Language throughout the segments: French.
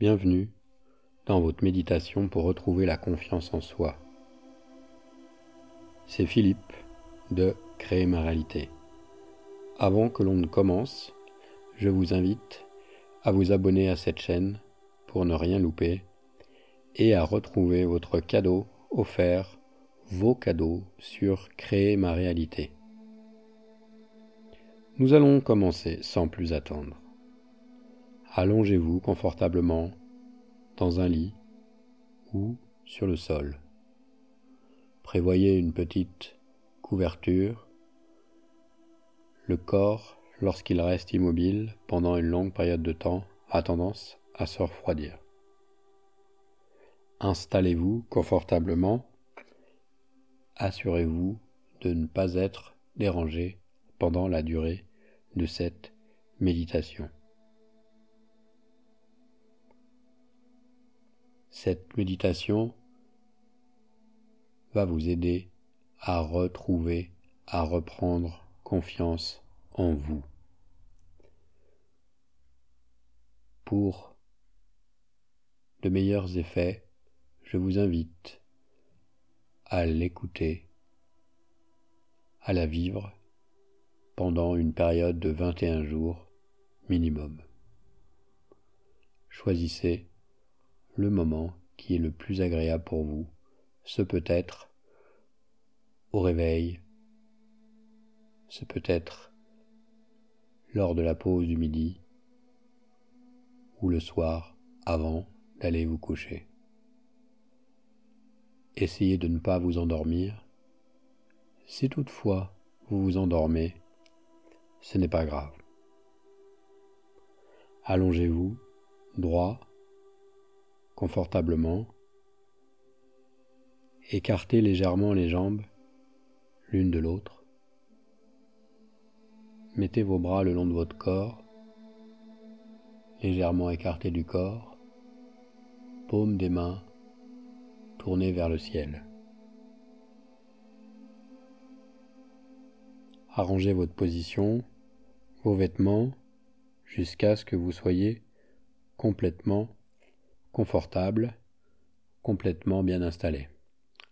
Bienvenue dans votre méditation pour retrouver la confiance en soi. C'est Philippe de Créer ma réalité. Avant que l'on ne commence, je vous invite à vous abonner à cette chaîne pour ne rien louper et à retrouver votre cadeau offert, vos cadeaux sur Créer ma réalité. Nous allons commencer sans plus attendre. Allongez-vous confortablement dans un lit ou sur le sol. Prévoyez une petite couverture. Le corps, lorsqu'il reste immobile pendant une longue période de temps, a tendance à se refroidir. Installez-vous confortablement. Assurez-vous de ne pas être dérangé pendant la durée de cette méditation. Cette méditation va vous aider à retrouver, à reprendre confiance en vous. Pour de meilleurs effets, je vous invite à l'écouter, à la vivre pendant une période de 21 jours minimum. Choisissez le moment qui est le plus agréable pour vous. Ce peut être au réveil, ce peut être lors de la pause du midi ou le soir avant d'aller vous coucher. Essayez de ne pas vous endormir. Si toutefois vous vous endormez, ce n'est pas grave. Allongez-vous droit, confortablement. Écartez légèrement les jambes l'une de l'autre. Mettez vos bras le long de votre corps, légèrement écartés du corps, paume des mains tournées vers le ciel. Arrangez votre position, vos vêtements, jusqu'à ce que vous soyez complètement confortable, complètement bien installé.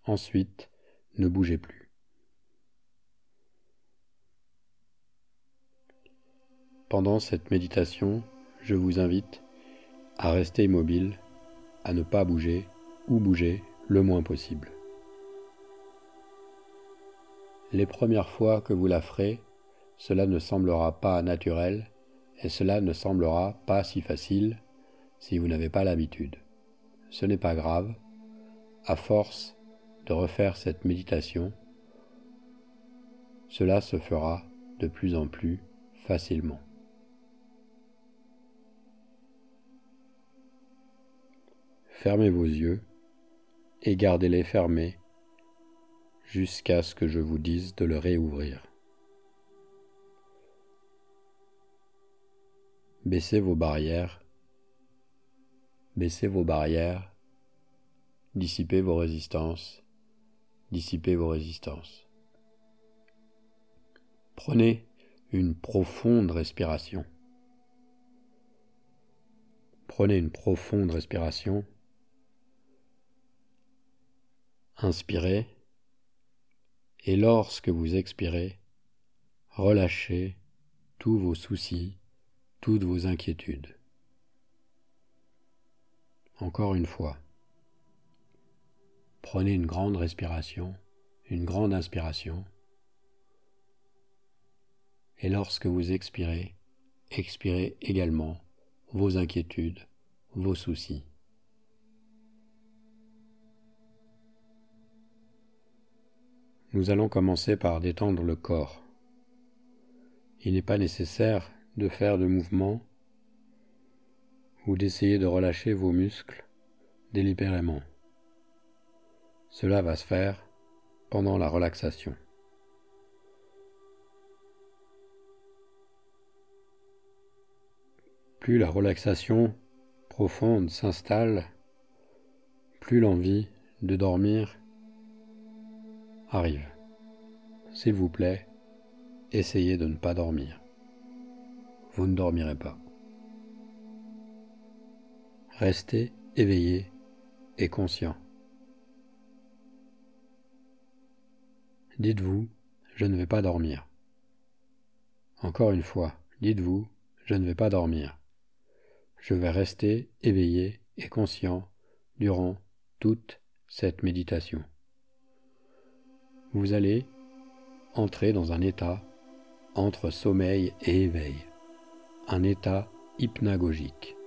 Ensuite, ne bougez plus. Pendant cette méditation, je vous invite à rester immobile, à ne pas bouger ou bouger le moins possible. Les premières fois que vous la ferez, cela ne semblera pas naturel et cela ne semblera pas si facile si vous n'avez pas l'habitude. Ce n'est pas grave, à force de refaire cette méditation, cela se fera de plus en plus facilement. Fermez vos yeux et gardez-les fermés jusqu'à ce que je vous dise de le réouvrir. Baissez vos barrières Baissez vos barrières, dissipez vos résistances, dissipez vos résistances. Prenez une profonde respiration. Prenez une profonde respiration. Inspirez et lorsque vous expirez, relâchez tous vos soucis, toutes vos inquiétudes. Encore une fois. Prenez une grande respiration, une grande inspiration. Et lorsque vous expirez, expirez également vos inquiétudes, vos soucis. Nous allons commencer par détendre le corps. Il n'est pas nécessaire de faire de mouvements ou d'essayer de relâcher vos muscles délibérément. Cela va se faire pendant la relaxation. Plus la relaxation profonde s'installe, plus l'envie de dormir arrive. S'il vous plaît, essayez de ne pas dormir. Vous ne dormirez pas. Restez éveillé et conscient. Dites-vous, je ne vais pas dormir. Encore une fois, dites-vous, je ne vais pas dormir. Je vais rester éveillé et conscient durant toute cette méditation. Vous allez entrer dans un état entre sommeil et éveil, un état hypnagogique.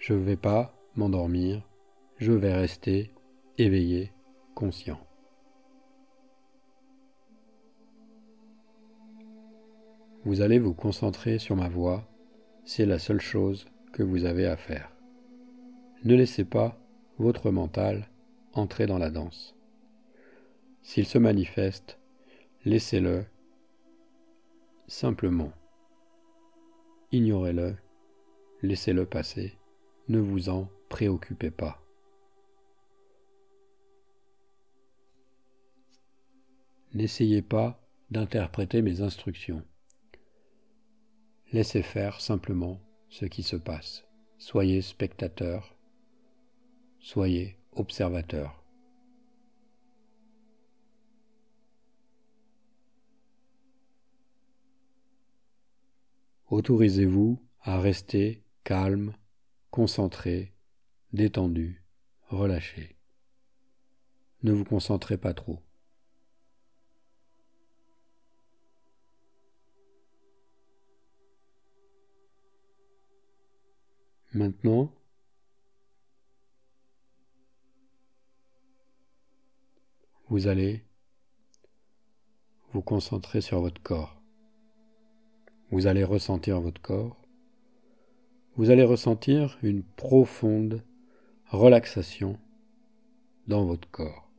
Je ne vais pas m'endormir, je vais rester éveillé, conscient. Vous allez vous concentrer sur ma voix, c'est la seule chose que vous avez à faire. Ne laissez pas votre mental entrer dans la danse. S'il se manifeste, laissez-le simplement. Ignorez-le, laissez-le passer, ne vous en préoccupez pas. N'essayez pas d'interpréter mes instructions. Laissez faire simplement ce qui se passe. Soyez spectateur, soyez observateur. Autorisez-vous à rester calme, concentré, détendu, relâché. Ne vous concentrez pas trop. Maintenant, vous allez vous concentrer sur votre corps. Vous allez ressentir votre corps. Vous allez ressentir une profonde relaxation dans votre corps.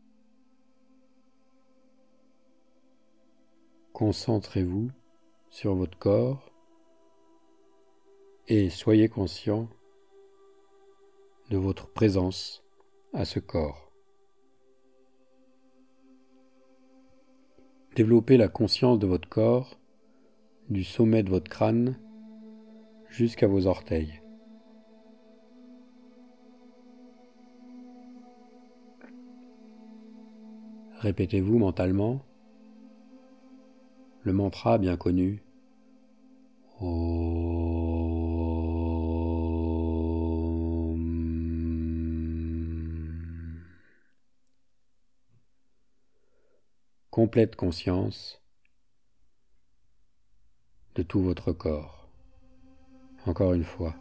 Concentrez-vous sur votre corps et soyez conscient de votre présence à ce corps. Développez la conscience de votre corps du sommet de votre crâne jusqu'à vos orteils. Répétez-vous mentalement le mantra bien connu. complète conscience de tout votre corps. Encore une fois.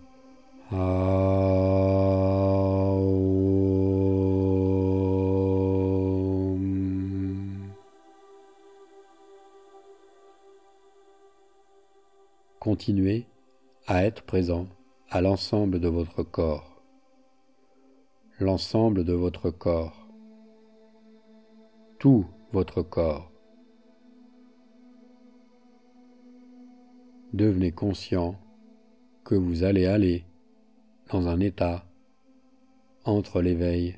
Continuez à être présent à l'ensemble de votre corps. L'ensemble de votre corps. Tout votre corps. Devenez conscient vous allez aller dans un état entre l'éveil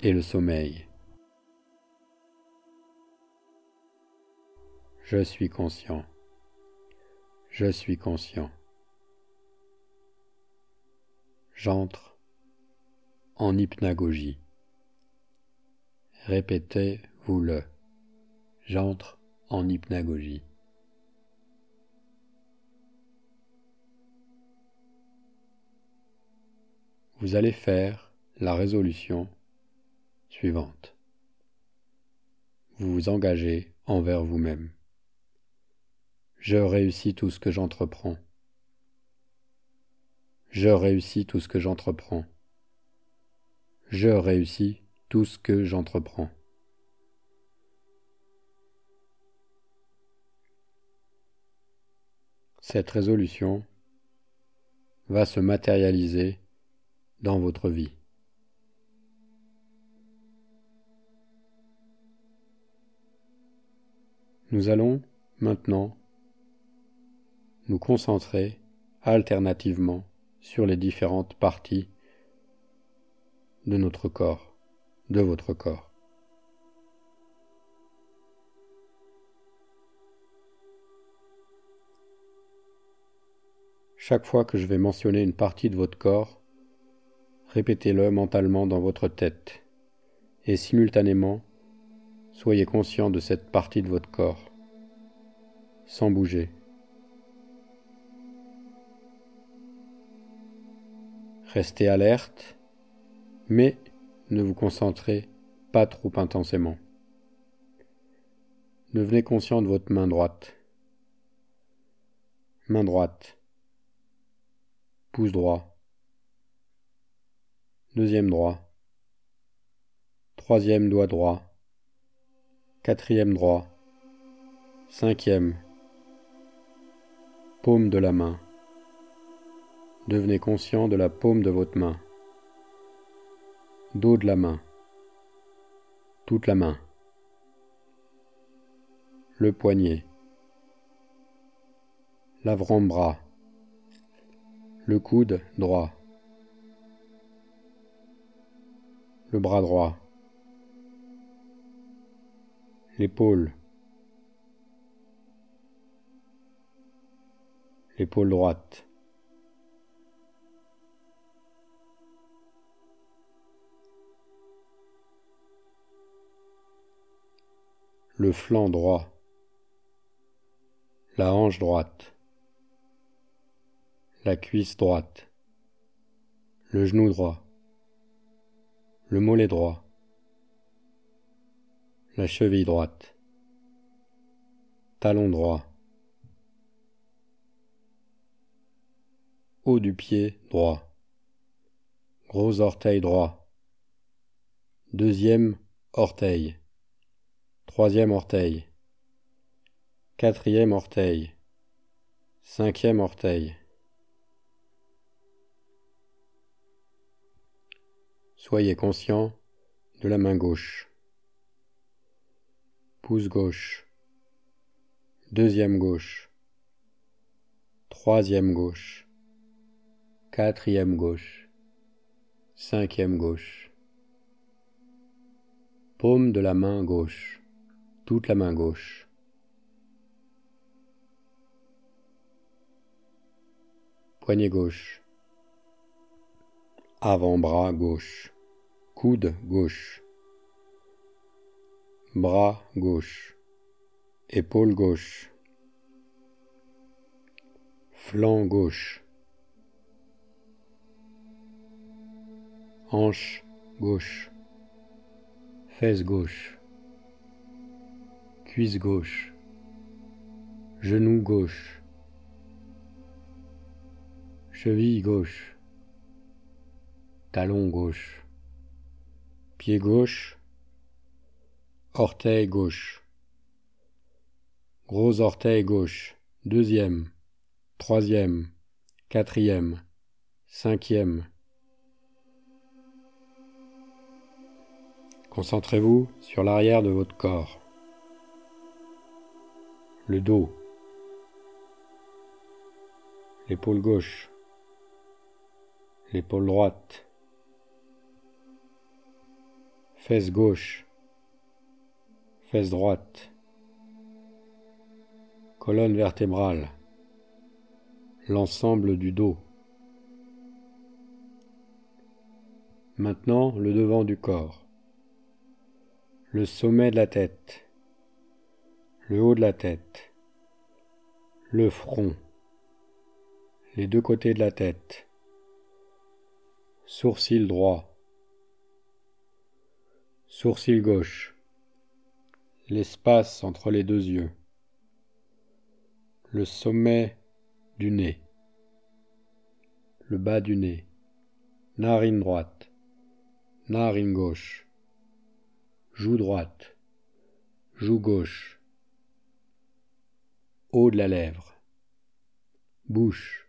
et le sommeil. Je suis conscient. Je suis conscient. J'entre en hypnagogie. Répétez vous le. J'entre en hypnagogie. Vous allez faire la résolution suivante. Vous vous engagez envers vous-même. Je réussis tout ce que j'entreprends. Je réussis tout ce que j'entreprends. Je réussis tout ce que j'entreprends. Cette résolution va se matérialiser dans votre vie. Nous allons maintenant nous concentrer alternativement sur les différentes parties de notre corps, de votre corps. Chaque fois que je vais mentionner une partie de votre corps, répétez-le mentalement dans votre tête et simultanément, soyez conscient de cette partie de votre corps, sans bouger. Restez alerte, mais ne vous concentrez pas trop intensément. Devenez conscient de votre main droite. Main droite. Pouce droit. Deuxième droit. Troisième doigt droit. Quatrième droit. Cinquième. Paume de la main. Devenez conscient de la paume de votre main. Dos de la main. Toute la main. Le poignet. L'avant-bras. Le coude droit. Le bras droit. L'épaule. L'épaule droite. Le flanc droit. La hanche droite. La cuisse droite. Le genou droit. Le mollet droit. La cheville droite, talon droit, haut du pied droit, gros orteil droit, deuxième orteil, troisième orteil, quatrième orteil, cinquième orteil. Soyez conscient de la main gauche. Pouce gauche, deuxième gauche, troisième gauche, quatrième gauche, cinquième gauche, paume de la main gauche, toute la main gauche. Poignet gauche, avant-bras gauche, coude gauche, bras gauche, épaule gauche, flanc gauche, hanche gauche, fesse gauche, cuisse gauche, genou gauche, cheville gauche, talon gauche, pied gauche, Orteil gauche. Gros orteil gauche. Deuxième. Troisième. Quatrième. Cinquième. Concentrez-vous sur l'arrière de votre corps. Le dos. L'épaule gauche. L'épaule droite. Fesse gauche. Fesse droite, colonne vertébrale, l'ensemble du dos. Maintenant le devant du corps, le sommet de la tête, le haut de la tête, le front, les deux côtés de la tête, sourcil droit, sourcil gauche, l'espace entre les deux yeux, le sommet du nez, le bas du nez, narine droite, narine gauche, joue droite, joue gauche, haut de la lèvre, bouche,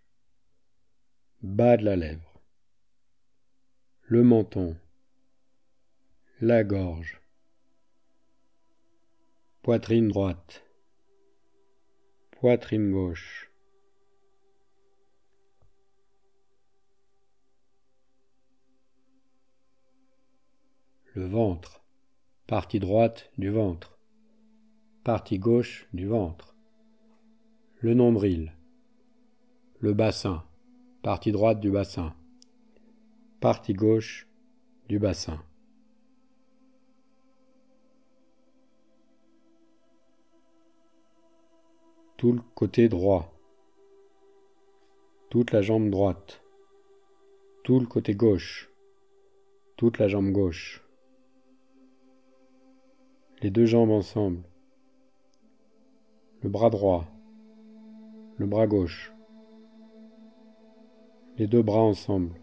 bas de la lèvre, le menton, la gorge, Poitrine droite. Poitrine gauche. Le ventre. Partie droite du ventre. Partie gauche du ventre. Le nombril. Le bassin. partie droite du bassin, partie gauche du bassin. Tout le côté droit, toute la jambe droite, tout le côté gauche, toute la jambe gauche, les deux jambes ensemble, le bras droit, le bras gauche, les deux bras ensemble,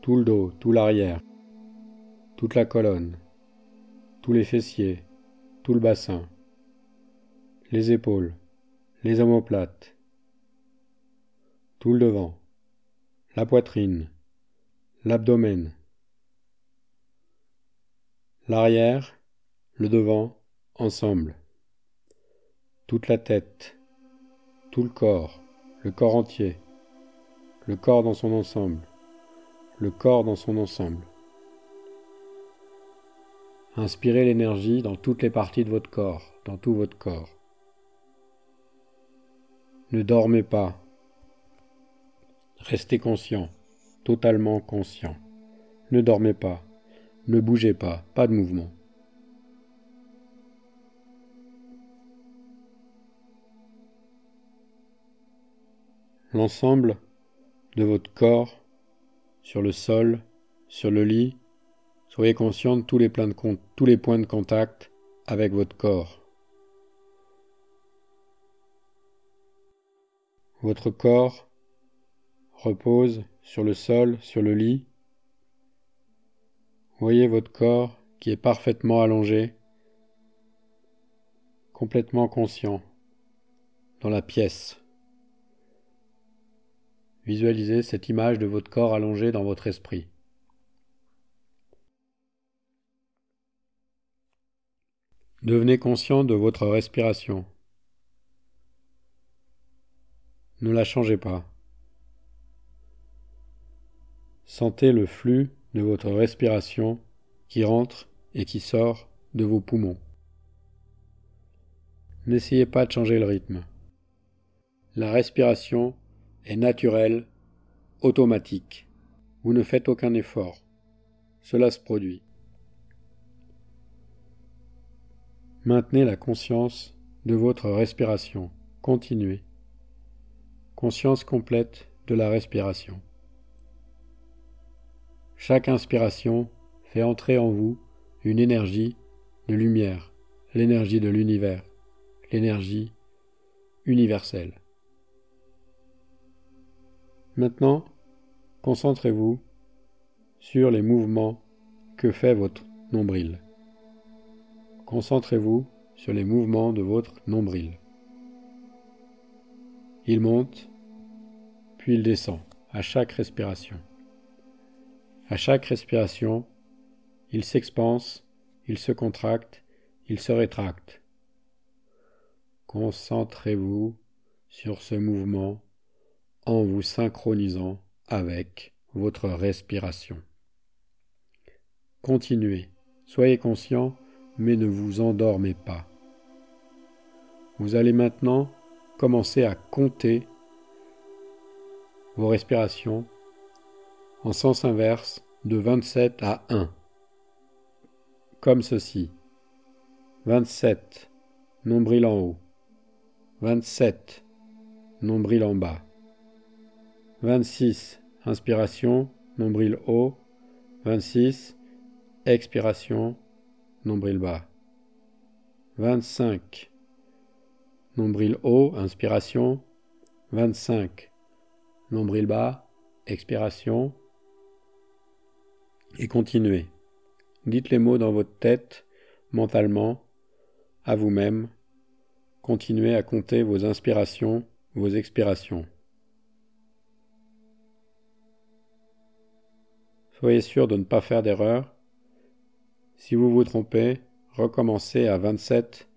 tout le dos, tout l'arrière, toute la colonne, tous les fessiers, tout le bassin, les épaules, les omoplates, tout le devant, la poitrine, l'abdomen, l'arrière, le devant, ensemble. Toute la tête, tout le corps, le corps entier, le corps dans son ensemble, le corps dans son ensemble. Inspirez l'énergie dans toutes les parties de votre corps, dans tout votre corps. Ne dormez pas. Restez conscient, totalement conscient. Ne dormez pas. Ne bougez pas, pas de mouvement. l'ensemble de votre corps sur le sol, sur le lit. Soyez conscient de tous les, de tous les points de contact avec votre corps. Votre corps repose sur le sol, sur le lit. Voyez votre corps qui est parfaitement allongé, complètement conscient, dans la pièce. Visualisez cette image de votre corps allongé dans votre esprit. Devenez conscient de votre respiration. Ne la changez pas. Sentez le flux de votre respiration qui rentre et qui sort de vos poumons. N'essayez pas de changer le rythme. La respiration est naturel, automatique. Vous ne faites aucun effort. Cela se produit. Maintenez la conscience de votre respiration. Continuez. Conscience complète de la respiration. Chaque inspiration fait entrer en vous une énergie de lumière, l'énergie de l'univers, l'énergie universelle. Maintenant, concentrez-vous sur les mouvements que fait votre nombril. Concentrez-vous sur les mouvements de votre nombril. Il monte, puis il descend à chaque respiration. À chaque respiration, il s'expanse, il se contracte, il se rétracte. Concentrez-vous sur ce mouvement en vous synchronisant avec votre respiration. Continuez, soyez conscient, mais ne vous endormez pas. Vous allez maintenant commencer à compter vos respirations en sens inverse de 27 à 1. Comme ceci. 27, nombril en haut. 27, nombril en bas. 26. Inspiration, nombril haut. 26. Expiration, nombril bas. 25. Nombril haut, inspiration. 25. Nombril bas, expiration. Et continuez. Dites les mots dans votre tête, mentalement, à vous-même. Continuez à compter vos inspirations, vos expirations. Soyez sûr de ne pas faire d'erreur. Si vous vous trompez, recommencez à 27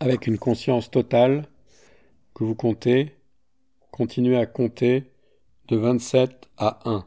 avec une conscience totale que vous comptez, continuez à compter de 27 à 1.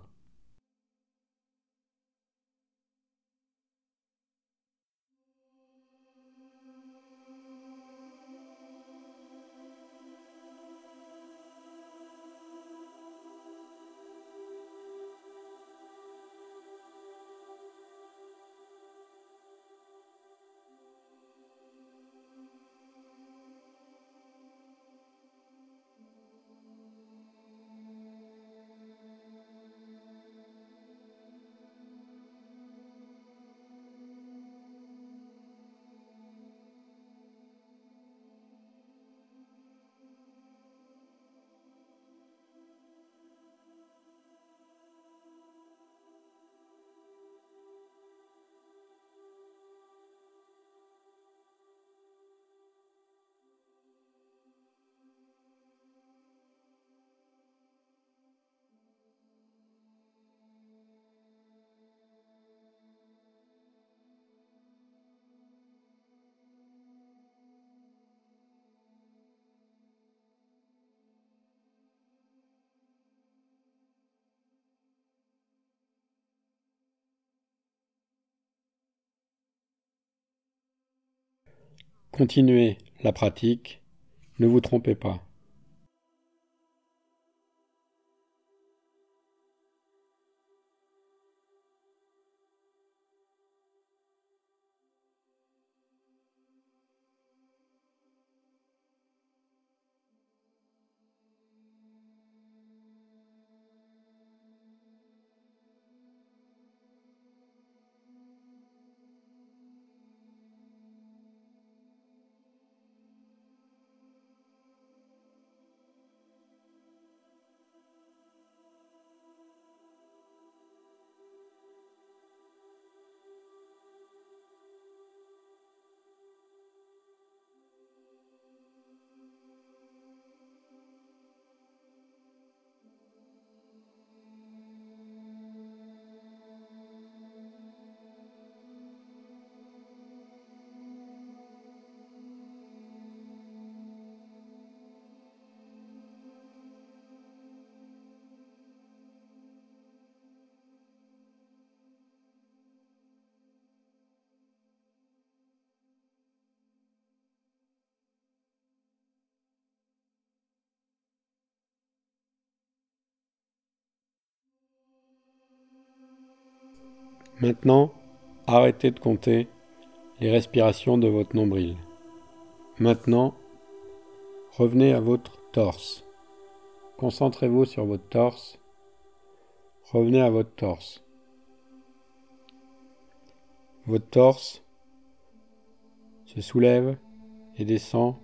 Continuez la pratique, ne vous trompez pas. Maintenant, arrêtez de compter les respirations de votre nombril. Maintenant, revenez à votre torse. Concentrez-vous sur votre torse. Revenez à votre torse. Votre torse se soulève et descend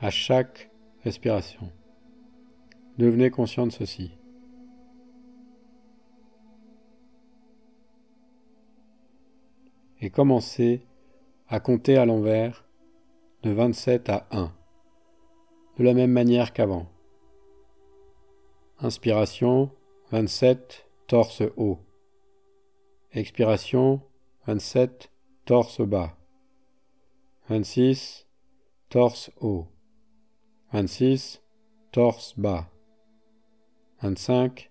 à chaque respiration. Devenez conscient de ceci. Et commencez à compter à l'envers de 27 à 1, de la même manière qu'avant. Inspiration 27, torse haut. Expiration 27, torse bas. 26, torse haut. 26, torse bas. 25,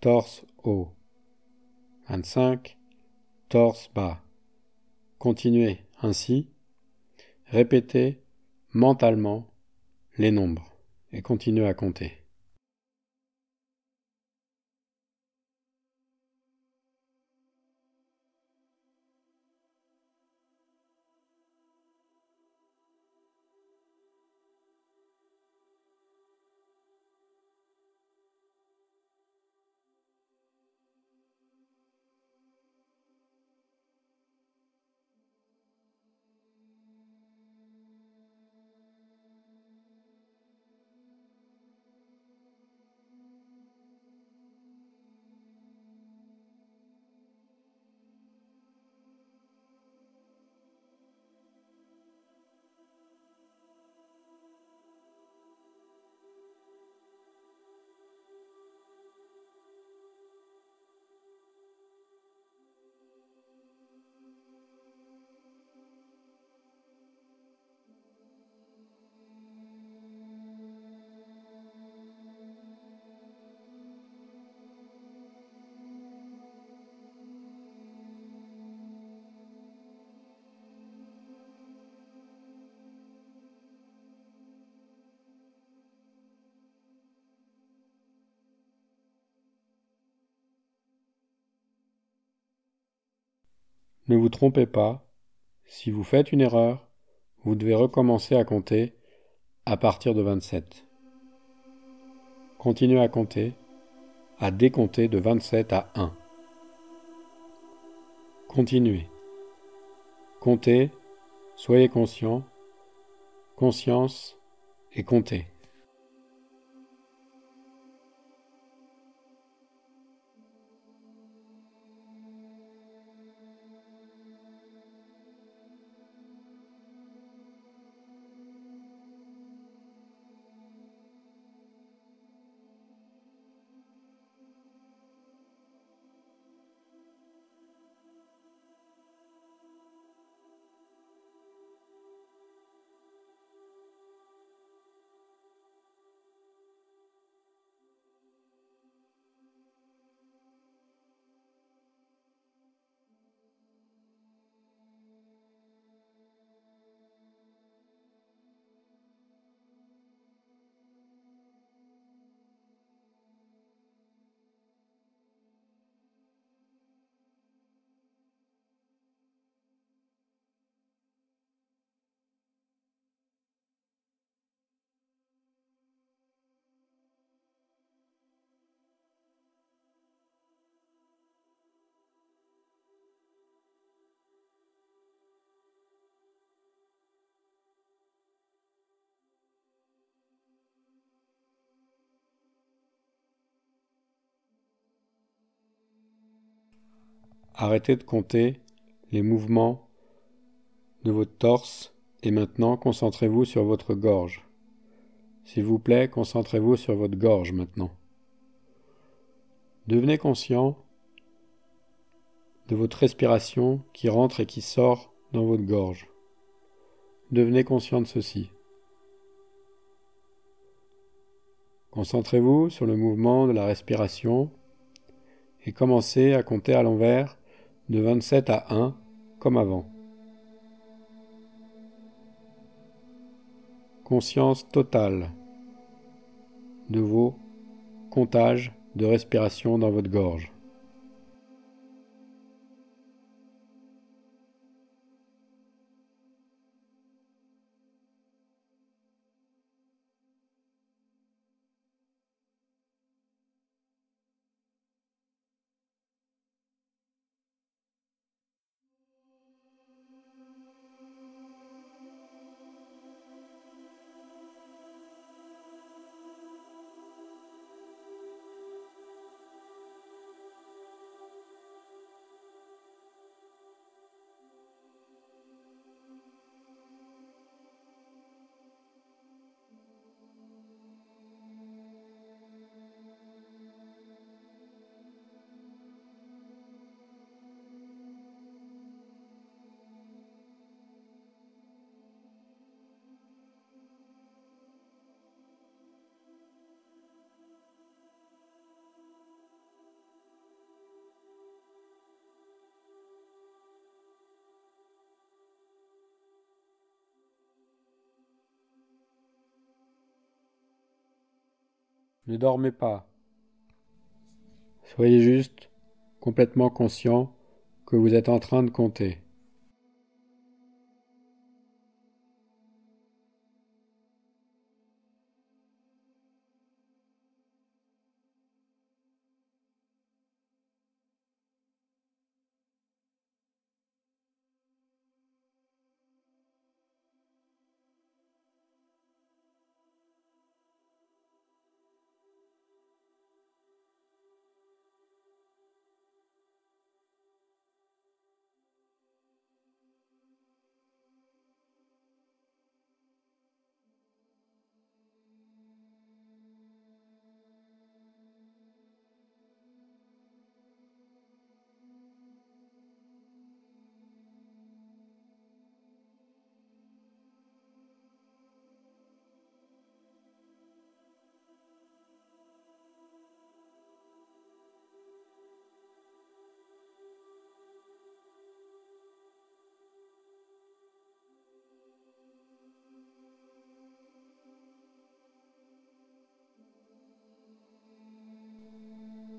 torse haut. 25, torse bas. Continuez ainsi, répétez mentalement les nombres et continuez à compter. Ne vous trompez pas, si vous faites une erreur, vous devez recommencer à compter à partir de 27. Continuez à compter, à décompter de 27 à 1. Continuez. Comptez, soyez conscient, conscience et comptez. Arrêtez de compter les mouvements de votre torse et maintenant concentrez-vous sur votre gorge. S'il vous plaît, concentrez-vous sur votre gorge maintenant. Devenez conscient de votre respiration qui rentre et qui sort dans votre gorge. Devenez conscient de ceci. Concentrez-vous sur le mouvement de la respiration et commencez à compter à l'envers de 27 à 1 comme avant. Conscience totale de vos comptages de respiration dans votre gorge. Ne dormez pas. Soyez juste complètement conscient que vous êtes en train de compter.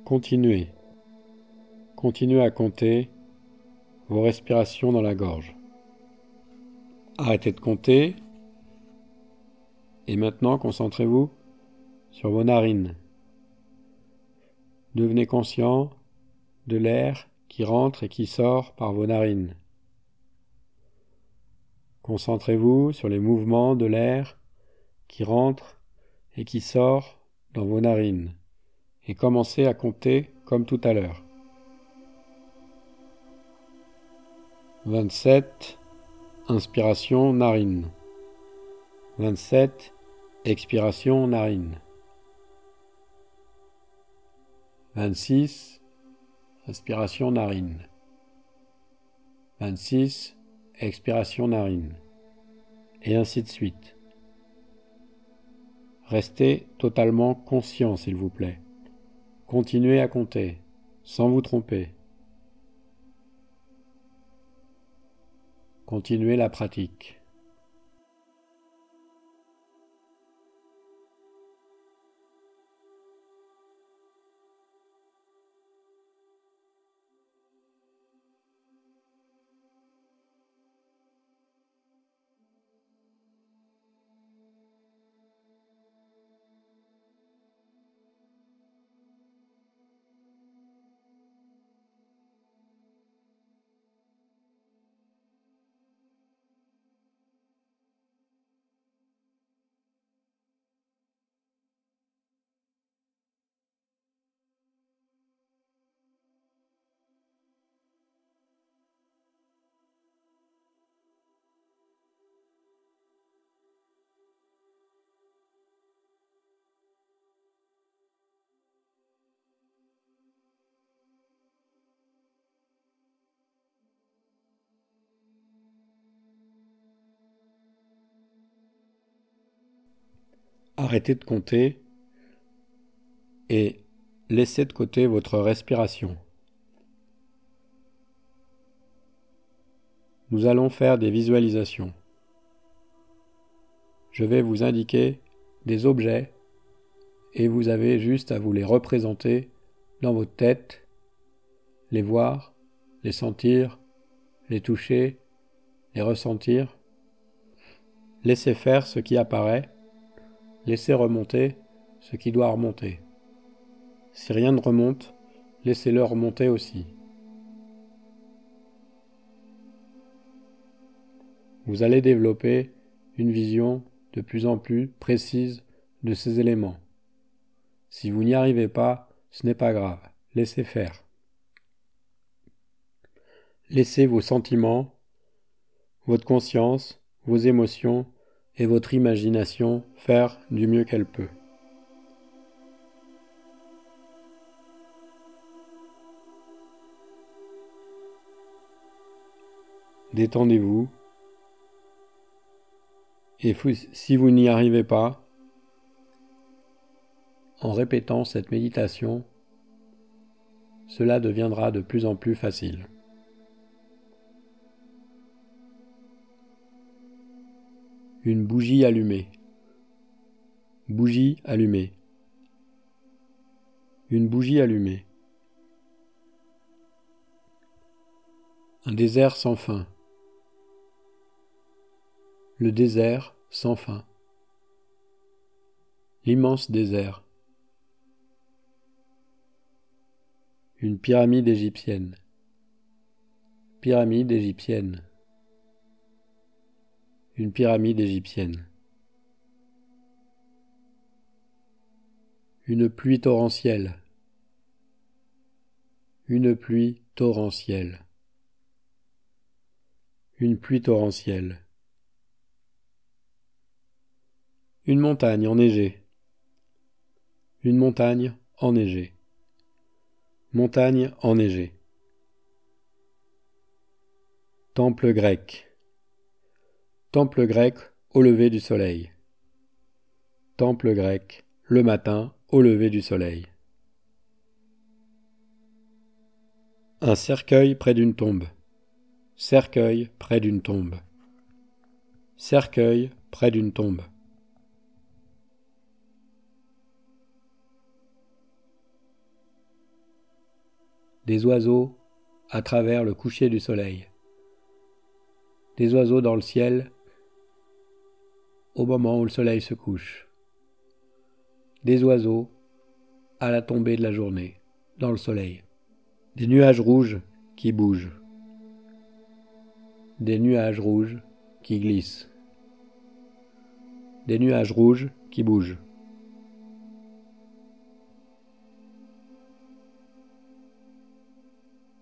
Continuez. Continuez à compter vos respirations dans la gorge. Arrêtez de compter. Et maintenant, concentrez-vous sur vos narines. Devenez conscient de l'air qui rentre et qui sort par vos narines. Concentrez-vous sur les mouvements de l'air qui rentre et qui sort dans vos narines et commencez à compter comme tout à l'heure. 27. Inspiration narine. 27. Expiration narine. 26. Inspiration narine. 26. Expiration narine. Et ainsi de suite. Restez totalement conscient, s'il vous plaît. Continuez à compter, sans vous tromper. Continuez la pratique. Arrêtez de compter et laissez de côté votre respiration. Nous allons faire des visualisations. Je vais vous indiquer des objets et vous avez juste à vous les représenter dans votre tête, les voir, les sentir, les toucher, les ressentir. Laissez faire ce qui apparaît laissez remonter ce qui doit remonter. Si rien ne remonte, laissez-le remonter aussi. Vous allez développer une vision de plus en plus précise de ces éléments. Si vous n'y arrivez pas, ce n'est pas grave, laissez faire. Laissez vos sentiments, votre conscience, vos émotions et votre imagination faire du mieux qu'elle peut. Détendez-vous. Et si vous n'y arrivez pas, en répétant cette méditation, cela deviendra de plus en plus facile. Une bougie allumée. Bougie allumée. Une bougie allumée. Un désert sans fin. Le désert sans fin. L'immense désert. Une pyramide égyptienne. Pyramide égyptienne une pyramide égyptienne. Une pluie torrentielle. Une pluie torrentielle. Une pluie torrentielle. Une montagne enneigée. Une montagne enneigée. Montagne enneigée. Temple grec. Temple grec au lever du soleil. Temple grec le matin au lever du soleil. Un cercueil près d'une tombe. Cercueil près d'une tombe. Cercueil près d'une tombe. Des oiseaux à travers le coucher du soleil. Des oiseaux dans le ciel au moment où le soleil se couche. Des oiseaux à la tombée de la journée, dans le soleil. Des nuages rouges qui bougent. Des nuages rouges qui glissent. Des nuages rouges qui bougent.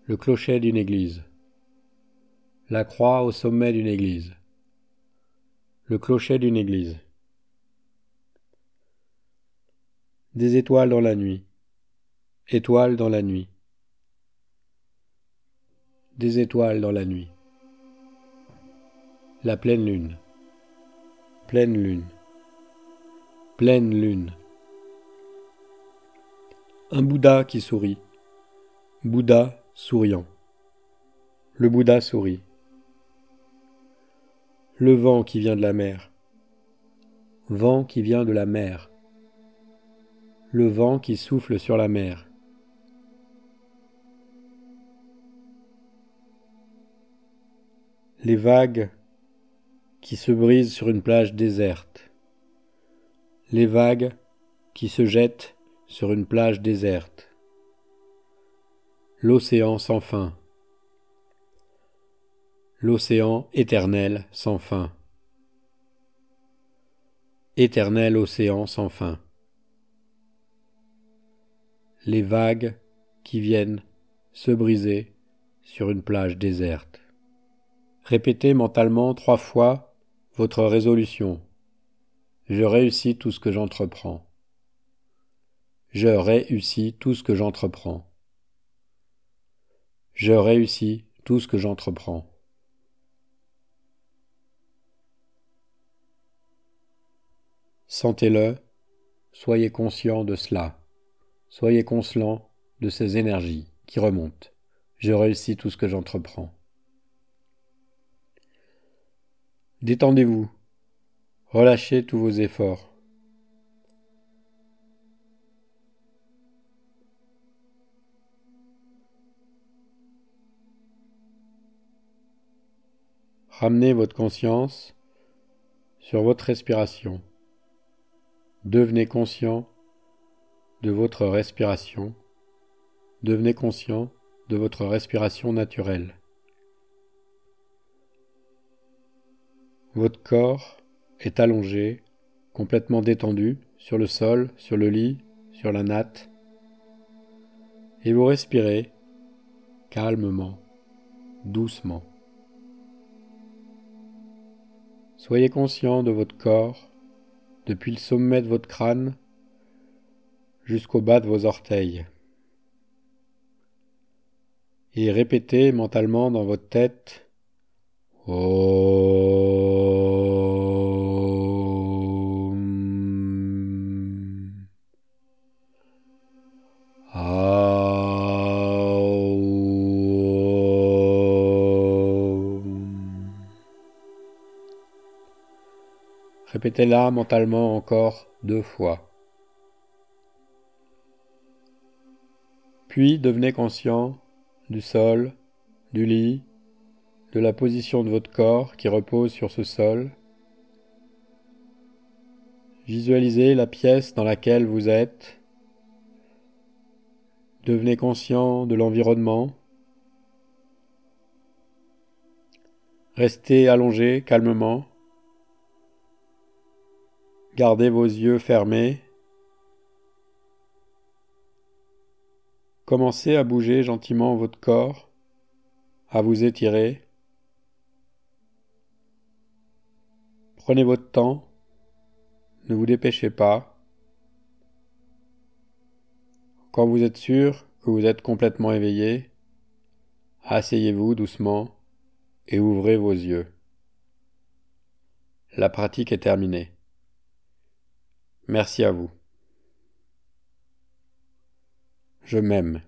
Le clocher d'une église. La croix au sommet d'une église. Le clocher d'une église. Des étoiles dans la nuit. Étoiles dans la nuit. Des étoiles dans la nuit. La pleine lune. Pleine lune. Pleine lune. Un Bouddha qui sourit. Bouddha souriant. Le Bouddha sourit. Le vent qui vient de la mer. Vent qui vient de la mer. Le vent qui souffle sur la mer. Les vagues qui se brisent sur une plage déserte. Les vagues qui se jettent sur une plage déserte l'océan sans fin, l'océan éternel sans fin, éternel océan sans fin, les vagues qui viennent se briser sur une plage déserte. Répétez mentalement trois fois votre résolution. Je réussis tout ce que j'entreprends. Je réussis tout ce que j'entreprends. Je réussis tout ce que j'entreprends. Sentez-le, soyez conscient de cela, soyez conscient de ces énergies qui remontent. Je réussis tout ce que j'entreprends. Détendez-vous, relâchez tous vos efforts. Ramenez votre conscience sur votre respiration. Devenez conscient de votre respiration. Devenez conscient de votre respiration naturelle. Votre corps est allongé, complètement détendu, sur le sol, sur le lit, sur la natte, et vous respirez calmement, doucement. Soyez conscient de votre corps, depuis le sommet de votre crâne jusqu'au bas de vos orteils. Et répétez mentalement dans votre tête Répétez-la mentalement encore deux fois. Puis devenez conscient du sol, du lit, de la position de votre corps qui repose sur ce sol. Visualisez la pièce dans laquelle vous êtes. Devenez conscient de l'environnement. Restez allongé calmement. Gardez vos yeux fermés. Commencez à bouger gentiment votre corps, à vous étirer. Prenez votre temps, ne vous dépêchez pas. Quand vous êtes sûr que vous êtes complètement éveillé, asseyez-vous doucement et ouvrez vos yeux. La pratique est terminée. Merci à vous. Je m'aime.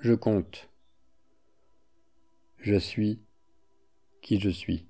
Je compte. Je suis qui je suis.